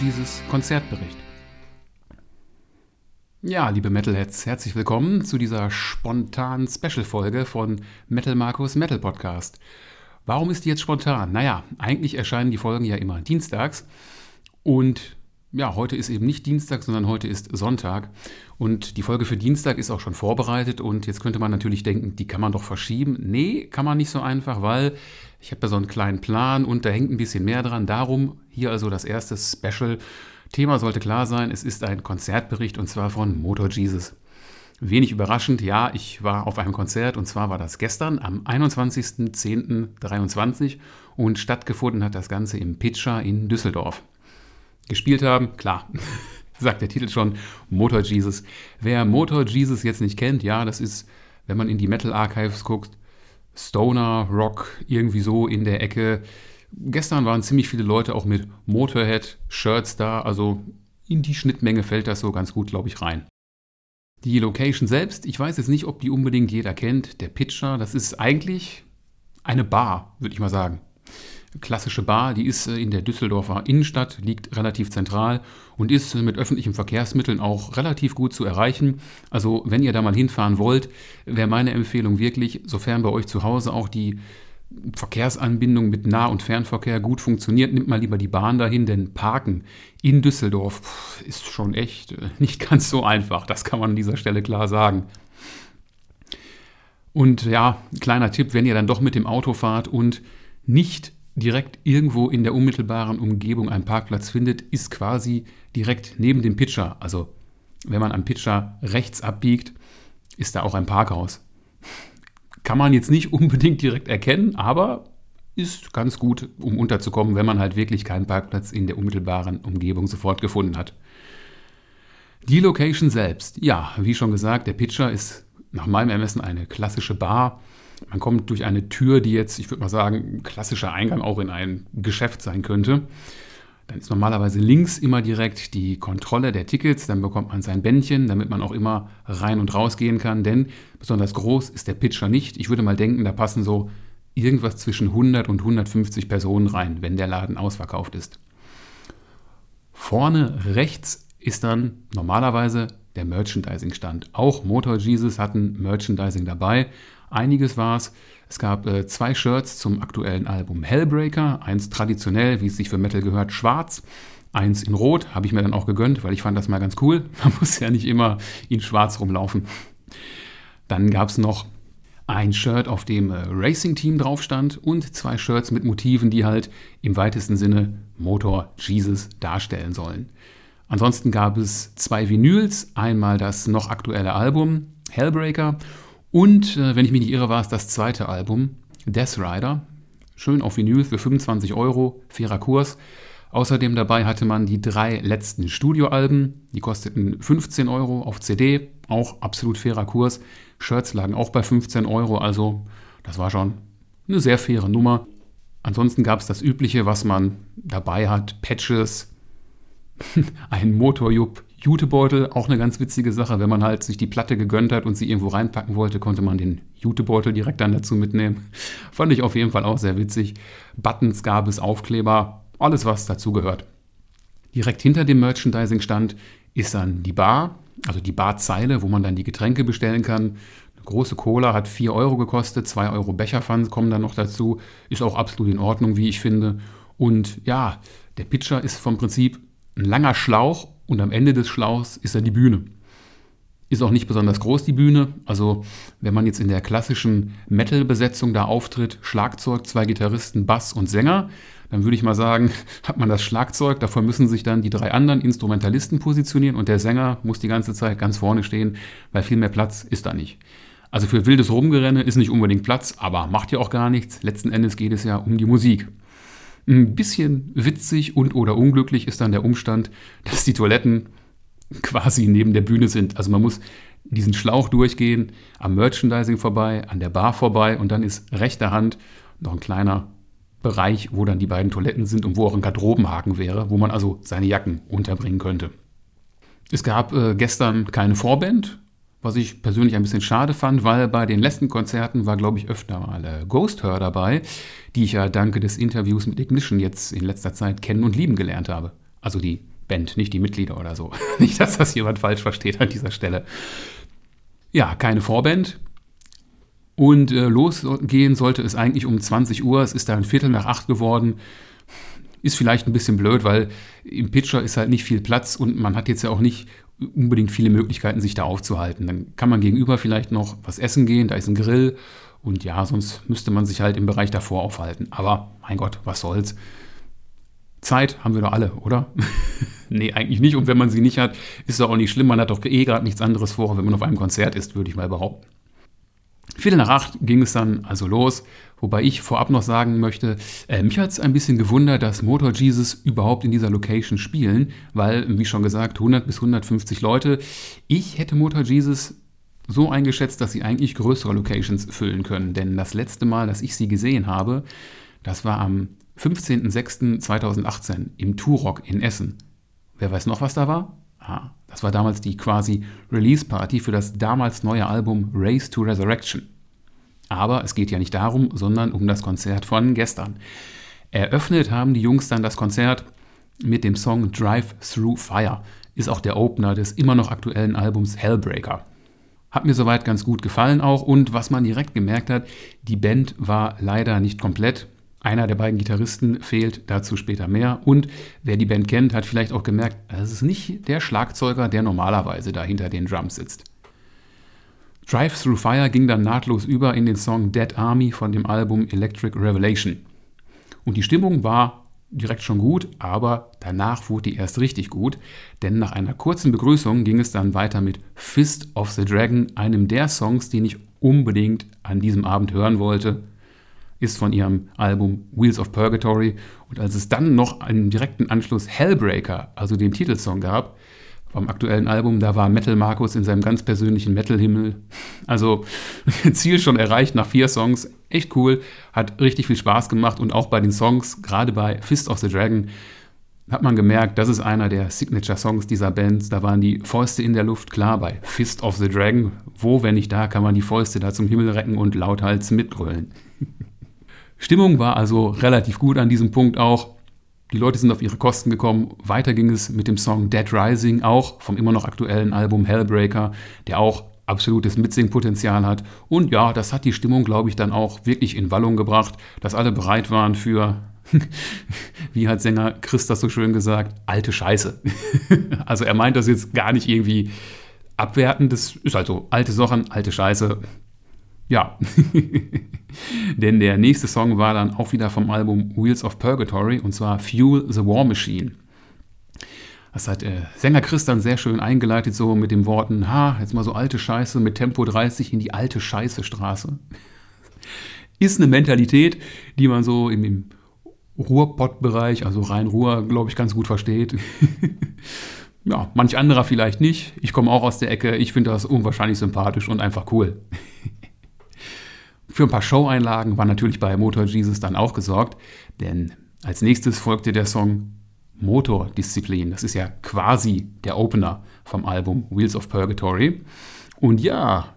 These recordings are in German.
Jesus Konzertbericht. Ja, liebe Metalheads, herzlich willkommen zu dieser spontanen Special-Folge von Metal Markus Metal Podcast. Warum ist die jetzt spontan? Naja, eigentlich erscheinen die Folgen ja immer dienstags und ja, heute ist eben nicht Dienstag, sondern heute ist Sonntag. Und die Folge für Dienstag ist auch schon vorbereitet. Und jetzt könnte man natürlich denken, die kann man doch verschieben. Nee, kann man nicht so einfach, weil ich habe da so einen kleinen Plan und da hängt ein bisschen mehr dran. Darum hier also das erste Special. Thema sollte klar sein, es ist ein Konzertbericht und zwar von Motor Jesus. Wenig überraschend, ja, ich war auf einem Konzert und zwar war das gestern am 21.10.23 und stattgefunden hat das Ganze im Pitcher in Düsseldorf gespielt haben. Klar, sagt der Titel schon, Motor Jesus. Wer Motor Jesus jetzt nicht kennt, ja, das ist, wenn man in die Metal Archives guckt, Stoner, Rock, irgendwie so in der Ecke. Gestern waren ziemlich viele Leute auch mit Motorhead-Shirts da, also in die Schnittmenge fällt das so ganz gut, glaube ich, rein. Die Location selbst, ich weiß jetzt nicht, ob die unbedingt jeder kennt. Der Pitcher, das ist eigentlich eine Bar, würde ich mal sagen klassische Bar, die ist äh, in der Düsseldorfer Innenstadt, liegt relativ zentral und ist mit öffentlichen Verkehrsmitteln auch relativ gut zu erreichen. Also wenn ihr da mal hinfahren wollt, wäre meine Empfehlung wirklich, sofern bei euch zu Hause auch die Verkehrsanbindung mit Nah- und Fernverkehr gut funktioniert, nimmt mal lieber die Bahn dahin, denn Parken in Düsseldorf ist schon echt äh, nicht ganz so einfach. Das kann man an dieser Stelle klar sagen. Und ja, kleiner Tipp, wenn ihr dann doch mit dem Auto fahrt und nicht direkt irgendwo in der unmittelbaren Umgebung einen Parkplatz findet, ist quasi direkt neben dem Pitcher. Also wenn man am Pitcher rechts abbiegt, ist da auch ein Parkhaus. Kann man jetzt nicht unbedingt direkt erkennen, aber ist ganz gut, um unterzukommen, wenn man halt wirklich keinen Parkplatz in der unmittelbaren Umgebung sofort gefunden hat. Die Location selbst, ja, wie schon gesagt, der Pitcher ist nach meinem Ermessen eine klassische Bar man kommt durch eine Tür, die jetzt, ich würde mal sagen, ein klassischer Eingang auch in ein Geschäft sein könnte. Dann ist normalerweise links immer direkt die Kontrolle der Tickets, dann bekommt man sein Bändchen, damit man auch immer rein und raus gehen kann, denn besonders groß ist der Pitcher nicht. Ich würde mal denken, da passen so irgendwas zwischen 100 und 150 Personen rein, wenn der Laden ausverkauft ist. Vorne rechts ist dann normalerweise der Merchandising-Stand. Auch Motor Jesus hatten Merchandising dabei. Einiges war es. Es gab äh, zwei Shirts zum aktuellen Album Hellbreaker. Eins traditionell, wie es sich für Metal gehört, schwarz. Eins in Rot habe ich mir dann auch gegönnt, weil ich fand das mal ganz cool. Man muss ja nicht immer in Schwarz rumlaufen. Dann gab es noch ein Shirt, auf dem äh, Racing Team drauf stand und zwei Shirts mit Motiven, die halt im weitesten Sinne Motor Jesus darstellen sollen. Ansonsten gab es zwei Vinyls, einmal das noch aktuelle Album Hellbreaker und, äh, wenn ich mich nicht irre, war es das zweite Album, Death Rider. Schön auf Vinyl für 25 Euro, fairer Kurs. Außerdem dabei hatte man die drei letzten Studioalben, die kosteten 15 Euro auf CD, auch absolut fairer Kurs. Shirts lagen auch bei 15 Euro, also das war schon eine sehr faire Nummer. Ansonsten gab es das Übliche, was man dabei hat: Patches, ein Motorjupp, Jutebeutel, auch eine ganz witzige Sache. Wenn man halt sich die Platte gegönnt hat und sie irgendwo reinpacken wollte, konnte man den Jutebeutel direkt dann dazu mitnehmen. Fand ich auf jeden Fall auch sehr witzig. Buttons gab es, Aufkleber, alles was dazu gehört. Direkt hinter dem Merchandising-Stand ist dann die Bar, also die Barzeile, wo man dann die Getränke bestellen kann. Eine große Cola hat 4 Euro gekostet, 2 Euro Becherpfand kommen dann noch dazu. Ist auch absolut in Ordnung, wie ich finde. Und ja, der Pitcher ist vom Prinzip ein langer Schlauch und am Ende des Schlauchs ist dann die Bühne. Ist auch nicht besonders groß die Bühne. Also wenn man jetzt in der klassischen Metal-Besetzung da auftritt, Schlagzeug, zwei Gitarristen, Bass und Sänger, dann würde ich mal sagen, hat man das Schlagzeug, davor müssen sich dann die drei anderen Instrumentalisten positionieren und der Sänger muss die ganze Zeit ganz vorne stehen, weil viel mehr Platz ist da nicht. Also für wildes Rumgerenne ist nicht unbedingt Platz, aber macht ja auch gar nichts. Letzten Endes geht es ja um die Musik. Ein bisschen witzig und oder unglücklich ist dann der Umstand, dass die Toiletten quasi neben der Bühne sind. Also man muss diesen Schlauch durchgehen, am Merchandising vorbei, an der Bar vorbei und dann ist rechter Hand noch ein kleiner Bereich, wo dann die beiden Toiletten sind und wo auch ein Garderobenhaken wäre, wo man also seine Jacken unterbringen könnte. Es gab äh, gestern keine Vorband, was ich persönlich ein bisschen schade fand, weil bei den letzten Konzerten war, glaube ich, öfter mal äh, Ghost Her dabei, die ich ja danke des Interviews mit Ignition jetzt in letzter Zeit kennen und lieben gelernt habe. Also die Band, nicht die Mitglieder oder so. nicht, dass das jemand falsch versteht an dieser Stelle. Ja, keine Vorband. Und äh, losgehen sollte es eigentlich um 20 Uhr. Es ist dann Viertel nach acht geworden. Ist vielleicht ein bisschen blöd, weil im Pitcher ist halt nicht viel Platz und man hat jetzt ja auch nicht unbedingt viele Möglichkeiten, sich da aufzuhalten. Dann kann man gegenüber vielleicht noch was essen gehen, da ist ein Grill und ja, sonst müsste man sich halt im Bereich davor aufhalten. Aber mein Gott, was soll's. Zeit haben wir doch alle, oder? nee, eigentlich nicht. Und wenn man sie nicht hat, ist es auch nicht schlimm. Man hat doch eh gerade nichts anderes vor, wenn man auf einem Konzert ist, würde ich mal behaupten. Viertel nach acht ging es dann also los, wobei ich vorab noch sagen möchte, äh, mich hat es ein bisschen gewundert, dass Motor Jesus überhaupt in dieser Location spielen, weil, wie schon gesagt, 100 bis 150 Leute. Ich hätte Motor Jesus so eingeschätzt, dass sie eigentlich größere Locations füllen können, denn das letzte Mal, dass ich sie gesehen habe, das war am 15.06.2018 im Turok in Essen. Wer weiß noch, was da war? Das war damals die quasi Release-Party für das damals neue Album Race to Resurrection. Aber es geht ja nicht darum, sondern um das Konzert von gestern. Eröffnet haben die Jungs dann das Konzert mit dem Song Drive Through Fire. Ist auch der Opener des immer noch aktuellen Albums Hellbreaker. Hat mir soweit ganz gut gefallen auch und was man direkt gemerkt hat, die Band war leider nicht komplett. Einer der beiden Gitarristen fehlt, dazu später mehr. Und wer die Band kennt, hat vielleicht auch gemerkt, es ist nicht der Schlagzeuger, der normalerweise da hinter den Drums sitzt. Drive Through Fire ging dann nahtlos über in den Song Dead Army von dem Album Electric Revelation. Und die Stimmung war direkt schon gut, aber danach wurde die erst richtig gut, denn nach einer kurzen Begrüßung ging es dann weiter mit Fist of the Dragon, einem der Songs, den ich unbedingt an diesem Abend hören wollte ist von ihrem Album Wheels of Purgatory. Und als es dann noch einen direkten Anschluss Hellbreaker, also den Titelsong gab, vom aktuellen Album, da war Metal Markus in seinem ganz persönlichen Metal-Himmel. Also Ziel schon erreicht nach vier Songs. Echt cool, hat richtig viel Spaß gemacht und auch bei den Songs, gerade bei Fist of the Dragon, hat man gemerkt, das ist einer der Signature-Songs dieser Band. Da waren die Fäuste in der Luft, klar, bei Fist of the Dragon. Wo, wenn nicht da, kann man die Fäuste da zum Himmel recken und lauthals mitgrölen. Stimmung war also relativ gut an diesem Punkt auch. Die Leute sind auf ihre Kosten gekommen. Weiter ging es mit dem Song Dead Rising, auch vom immer noch aktuellen Album Hellbreaker, der auch absolutes Mitsingpotenzial hat. Und ja, das hat die Stimmung, glaube ich, dann auch wirklich in Wallung gebracht, dass alle bereit waren für, wie hat Sänger Chris das so schön gesagt, alte Scheiße. also er meint das jetzt gar nicht irgendwie abwertend, das ist also alte Sachen, alte Scheiße. Ja. Denn der nächste Song war dann auch wieder vom Album Wheels of Purgatory und zwar Fuel the War Machine. Das hat äh, Sänger Chris dann sehr schön eingeleitet, so mit den Worten: Ha, jetzt mal so alte Scheiße mit Tempo 30 in die alte Scheiße-Straße. Ist eine Mentalität, die man so im, im Ruhrpott-Bereich, also Rhein-Ruhr, glaube ich, ganz gut versteht. ja, manch anderer vielleicht nicht. Ich komme auch aus der Ecke. Ich finde das unwahrscheinlich sympathisch und einfach cool. Für ein paar Show-Einlagen war natürlich bei Motor Jesus dann auch gesorgt, denn als nächstes folgte der Song Motor Disziplin. Das ist ja quasi der Opener vom Album Wheels of Purgatory. Und ja,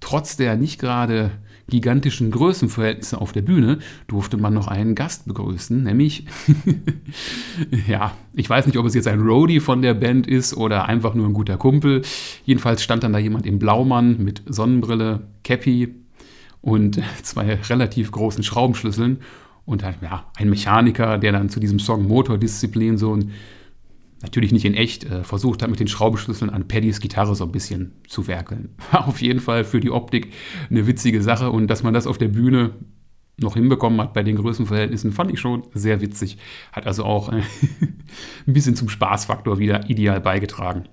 trotz der nicht gerade gigantischen Größenverhältnisse auf der Bühne durfte man noch einen Gast begrüßen, nämlich, ja, ich weiß nicht, ob es jetzt ein Roadie von der Band ist oder einfach nur ein guter Kumpel. Jedenfalls stand dann da jemand im Blaumann mit Sonnenbrille, Cappy, und zwei relativ großen Schraubenschlüsseln und halt, ja, ein Mechaniker, der dann zu diesem Song Motordisziplin so ein, natürlich nicht in echt, äh, versucht hat, mit den Schraubenschlüsseln an Paddys Gitarre so ein bisschen zu werkeln. War auf jeden Fall für die Optik eine witzige Sache und dass man das auf der Bühne noch hinbekommen hat bei den Größenverhältnissen, fand ich schon sehr witzig. Hat also auch äh, ein bisschen zum Spaßfaktor wieder ideal beigetragen.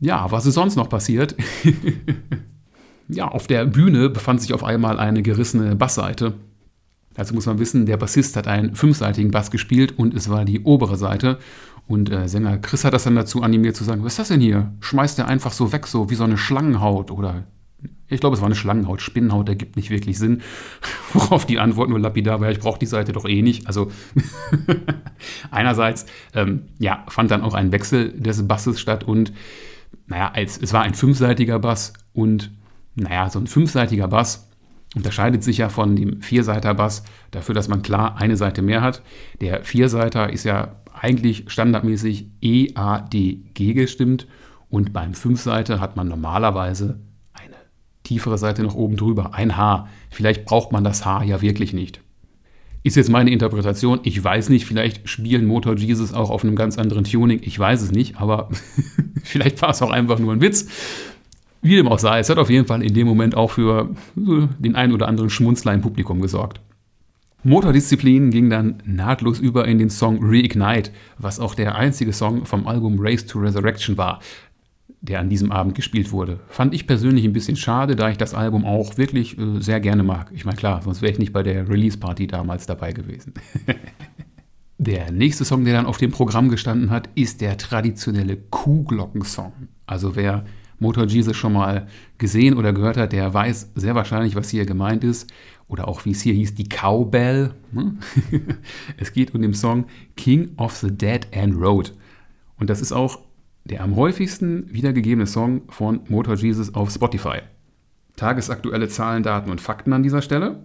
Ja, was ist sonst noch passiert? Ja, auf der Bühne befand sich auf einmal eine gerissene Bassseite. Dazu muss man wissen, der Bassist hat einen fünfseitigen Bass gespielt und es war die obere Seite. Und äh, Sänger Chris hat das dann dazu animiert zu sagen, was ist das denn hier? Schmeißt der einfach so weg, so wie so eine Schlangenhaut oder ich glaube, es war eine Schlangenhaut. Spinnenhaut ergibt nicht wirklich Sinn. Worauf die Antwort nur lapidar war, ich brauche die Seite doch eh nicht. Also einerseits, ähm, ja, fand dann auch ein Wechsel des Basses statt und naja, als, es war ein fünfseitiger Bass und naja, so ein fünfseitiger Bass unterscheidet sich ja von dem Vierseiter-Bass dafür, dass man klar eine Seite mehr hat. Der Vierseiter ist ja eigentlich standardmäßig E, A, D, G gestimmt und beim Fünfseiter hat man normalerweise eine tiefere Seite noch oben drüber, ein H. Vielleicht braucht man das H ja wirklich nicht. Ist jetzt meine Interpretation. Ich weiß nicht, vielleicht spielen Motor Jesus auch auf einem ganz anderen Tuning. Ich weiß es nicht, aber vielleicht war es auch einfach nur ein Witz. Wie dem auch sei, es hat auf jeden Fall in dem Moment auch für den einen oder anderen Schmunzler im Publikum gesorgt. Motordisziplin ging dann nahtlos über in den Song Reignite, was auch der einzige Song vom Album Race to Resurrection war, der an diesem Abend gespielt wurde. Fand ich persönlich ein bisschen schade, da ich das Album auch wirklich äh, sehr gerne mag. Ich meine, klar, sonst wäre ich nicht bei der Release-Party damals dabei gewesen. der nächste Song, der dann auf dem Programm gestanden hat, ist der traditionelle Kuhglockensong. Also wer Motor Jesus schon mal gesehen oder gehört hat, der weiß sehr wahrscheinlich, was hier gemeint ist. Oder auch wie es hier hieß, die Cowbell. Ne? es geht um den Song King of the Dead End Road. Und das ist auch der am häufigsten wiedergegebene Song von Motor Jesus auf Spotify. Tagesaktuelle Zahlen, Daten und Fakten an dieser Stelle.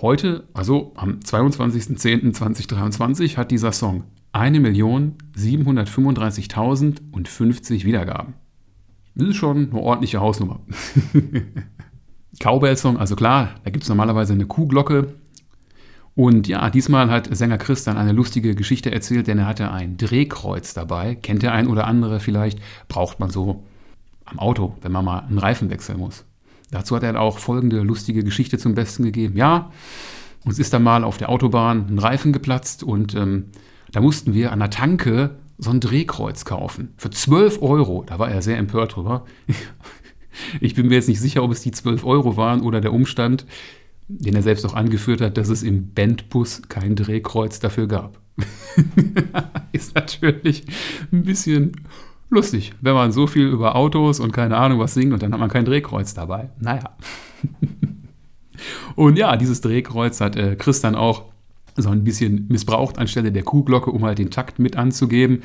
Heute, also am 22.10.2023, hat dieser Song 1.735.050 Wiedergaben. Das ist schon eine ordentliche Hausnummer. Cowbell-Song, also klar, da gibt es normalerweise eine Kuhglocke. Und ja, diesmal hat Sänger Chris dann eine lustige Geschichte erzählt, denn er hatte ein Drehkreuz dabei. Kennt der ein oder andere vielleicht? Braucht man so am Auto, wenn man mal einen Reifen wechseln muss. Dazu hat er auch folgende lustige Geschichte zum Besten gegeben. Ja, uns ist dann mal auf der Autobahn ein Reifen geplatzt und ähm, da mussten wir an der Tanke so ein Drehkreuz kaufen. Für 12 Euro. Da war er sehr empört drüber. Ich bin mir jetzt nicht sicher, ob es die 12 Euro waren oder der Umstand, den er selbst auch angeführt hat, dass es im Bandbus kein Drehkreuz dafür gab. Ist natürlich ein bisschen lustig, wenn man so viel über Autos und keine Ahnung was singt und dann hat man kein Drehkreuz dabei. Naja. und ja, dieses Drehkreuz hat äh, Chris dann auch so ein bisschen missbraucht anstelle der Kuhglocke, um halt den Takt mit anzugeben.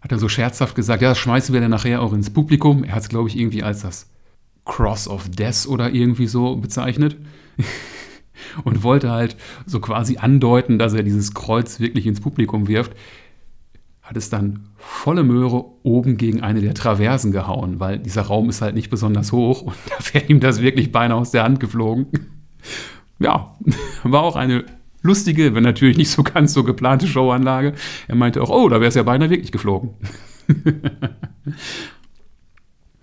Hat er so scherzhaft gesagt, ja, das schmeißen wir dann nachher auch ins Publikum. Er hat es, glaube ich, irgendwie als das Cross of Death oder irgendwie so bezeichnet. und wollte halt so quasi andeuten, dass er dieses Kreuz wirklich ins Publikum wirft. Hat es dann volle Möhre oben gegen eine der Traversen gehauen, weil dieser Raum ist halt nicht besonders hoch und da wäre ihm das wirklich beinahe aus der Hand geflogen. Ja, war auch eine lustige, wenn natürlich nicht so ganz so geplante Showanlage. Er meinte auch, oh, da wäre es ja beinahe wirklich geflogen.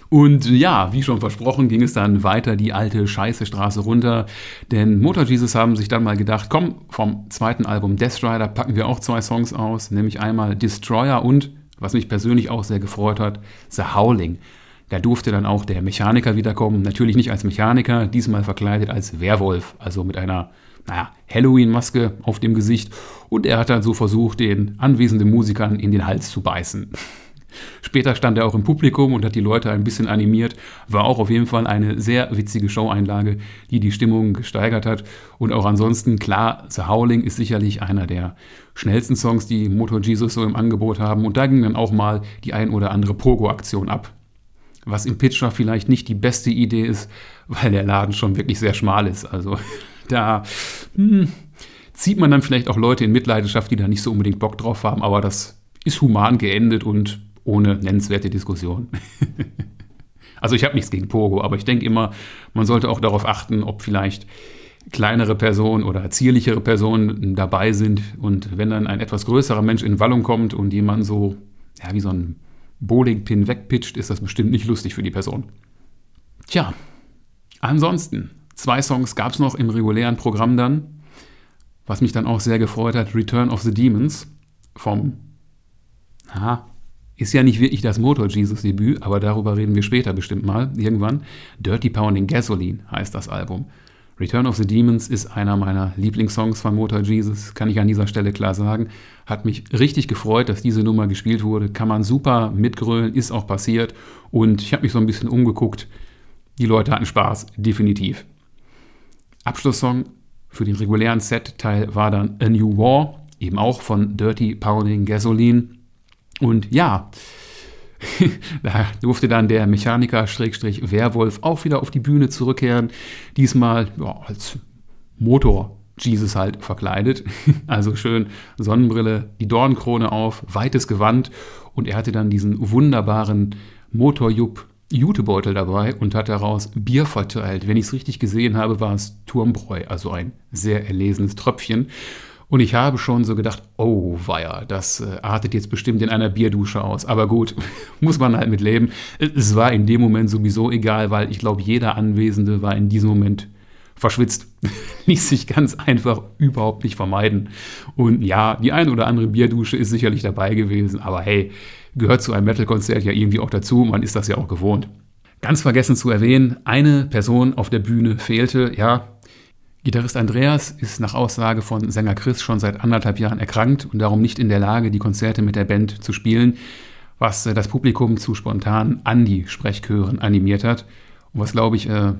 Und ja, wie schon versprochen, ging es dann weiter die alte Scheiße Straße runter. Denn Motor Jesus haben sich dann mal gedacht, komm, vom zweiten Album Death Rider packen wir auch zwei Songs aus, nämlich einmal Destroyer und, was mich persönlich auch sehr gefreut hat, The Howling. Da durfte dann auch der Mechaniker wiederkommen, natürlich nicht als Mechaniker, diesmal verkleidet als Werwolf, also mit einer naja, Halloween-Maske auf dem Gesicht und er hat dann so versucht, den anwesenden Musikern in den Hals zu beißen. Später stand er auch im Publikum und hat die Leute ein bisschen animiert. War auch auf jeden Fall eine sehr witzige Showeinlage, die die Stimmung gesteigert hat. Und auch ansonsten, klar, The Howling ist sicherlich einer der schnellsten Songs, die Motor Jesus so im Angebot haben. Und da ging dann auch mal die ein oder andere Pogo-Aktion ab. Was im Pitcher vielleicht nicht die beste Idee ist, weil der Laden schon wirklich sehr schmal ist. Also da hm, zieht man dann vielleicht auch Leute in Mitleidenschaft, die da nicht so unbedingt Bock drauf haben, aber das ist human geendet und ohne nennenswerte Diskussion. also ich habe nichts gegen Pogo, aber ich denke immer, man sollte auch darauf achten, ob vielleicht kleinere Personen oder zierlichere Personen dabei sind und wenn dann ein etwas größerer Mensch in Wallung kommt und jemand so, ja, wie so ein Bowlingpin wegpitcht, ist das bestimmt nicht lustig für die Person. Tja, ansonsten Zwei Songs gab es noch im regulären Programm dann, was mich dann auch sehr gefreut hat, Return of the Demons vom, aha, ist ja nicht wirklich das Motor Jesus Debüt, aber darüber reden wir später bestimmt mal, irgendwann. Dirty Pounding Gasoline heißt das Album. Return of the Demons ist einer meiner Lieblingssongs von Motor Jesus, kann ich an dieser Stelle klar sagen. Hat mich richtig gefreut, dass diese Nummer gespielt wurde. Kann man super mitgrölen, ist auch passiert. Und ich habe mich so ein bisschen umgeguckt. Die Leute hatten Spaß, definitiv. Abschlusssong für den regulären Set-Teil war dann A New War, eben auch von Dirty Pounding Gasoline. Und ja, da durfte dann der Mechaniker-Werwolf auch wieder auf die Bühne zurückkehren. Diesmal ja, als Motor Jesus halt verkleidet. Also schön Sonnenbrille, die Dornkrone auf, weites Gewand und er hatte dann diesen wunderbaren Motorjupp Jutebeutel dabei und hat daraus Bier verteilt. Wenn ich es richtig gesehen habe, war es Turmbräu, also ein sehr erlesenes Tröpfchen. Und ich habe schon so gedacht, oh weia, das äh, artet jetzt bestimmt in einer Bierdusche aus. Aber gut, muss man halt mit leben. Es war in dem Moment sowieso egal, weil ich glaube, jeder Anwesende war in diesem Moment verschwitzt. Ließ sich ganz einfach überhaupt nicht vermeiden. Und ja, die ein oder andere Bierdusche ist sicherlich dabei gewesen, aber hey, gehört zu einem Metal-Konzert ja irgendwie auch dazu. Man ist das ja auch gewohnt. Ganz vergessen zu erwähnen, eine Person auf der Bühne fehlte. Ja, Gitarrist Andreas ist nach Aussage von Sänger Chris schon seit anderthalb Jahren erkrankt und darum nicht in der Lage, die Konzerte mit der Band zu spielen, was äh, das Publikum zu spontan Andi-Sprechchören animiert hat und was, glaube ich, äh,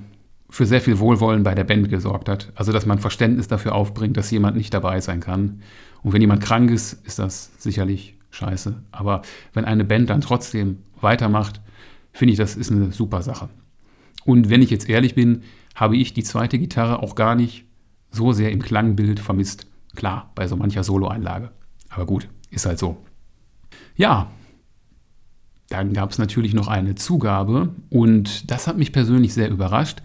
für sehr viel Wohlwollen bei der Band gesorgt hat. Also, dass man Verständnis dafür aufbringt, dass jemand nicht dabei sein kann. Und wenn jemand krank ist, ist das sicherlich scheiße. Aber wenn eine Band dann trotzdem weitermacht, finde ich, das ist eine super Sache. Und wenn ich jetzt ehrlich bin, habe ich die zweite Gitarre auch gar nicht so sehr im Klangbild vermisst. Klar, bei so mancher Solo-Einlage. Aber gut, ist halt so. Ja, dann gab es natürlich noch eine Zugabe und das hat mich persönlich sehr überrascht.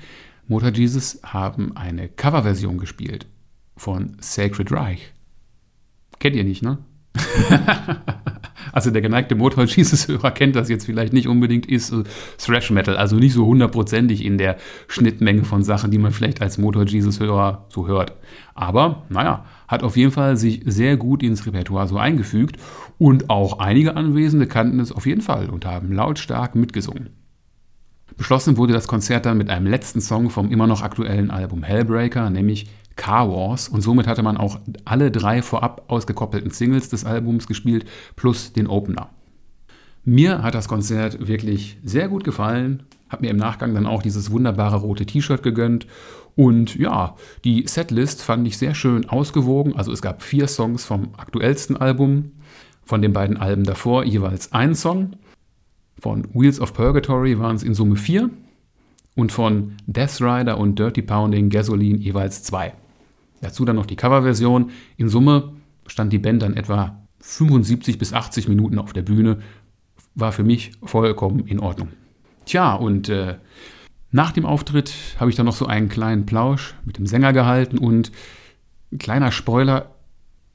Motor Jesus haben eine Coverversion gespielt von Sacred Reich. Kennt ihr nicht, ne? also der geneigte Motor Jesus-Hörer kennt das jetzt vielleicht nicht unbedingt, ist Thrash Metal, also nicht so hundertprozentig in der Schnittmenge von Sachen, die man vielleicht als Motor Jesus-Hörer so hört. Aber naja, hat auf jeden Fall sich sehr gut ins Repertoire so eingefügt und auch einige Anwesende kannten es auf jeden Fall und haben lautstark mitgesungen. Beschlossen wurde das Konzert dann mit einem letzten Song vom immer noch aktuellen Album Hellbreaker, nämlich Car Wars. Und somit hatte man auch alle drei vorab ausgekoppelten Singles des Albums gespielt plus den Opener. Mir hat das Konzert wirklich sehr gut gefallen, habe mir im Nachgang dann auch dieses wunderbare rote T-Shirt gegönnt. Und ja, die Setlist fand ich sehr schön ausgewogen, also es gab vier Songs vom aktuellsten Album, von den beiden Alben davor jeweils ein Song, von Wheels of Purgatory waren es in Summe vier und von Death Rider und Dirty Pounding Gasoline jeweils zwei. Dazu dann noch die Coverversion. In Summe stand die Band dann etwa 75 bis 80 Minuten auf der Bühne. War für mich vollkommen in Ordnung. Tja, und äh, nach dem Auftritt habe ich dann noch so einen kleinen Plausch mit dem Sänger gehalten und ein kleiner Spoiler,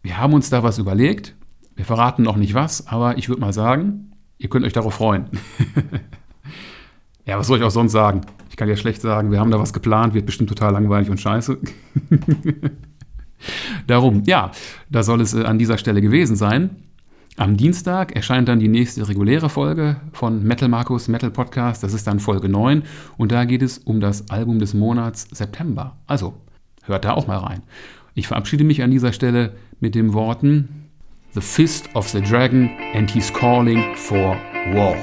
wir haben uns da was überlegt. Wir verraten noch nicht was, aber ich würde mal sagen, ihr könnt euch darauf freuen. ja, was soll ich auch sonst sagen? kann ja schlecht sagen, wir haben da was geplant, wird bestimmt total langweilig und scheiße. Darum, ja, da soll es äh, an dieser Stelle gewesen sein. Am Dienstag erscheint dann die nächste reguläre Folge von Metal Markus Metal Podcast. Das ist dann Folge 9 und da geht es um das Album des Monats September. Also, hört da auch mal rein. Ich verabschiede mich an dieser Stelle mit den Worten The Fist of the Dragon and he's calling for war.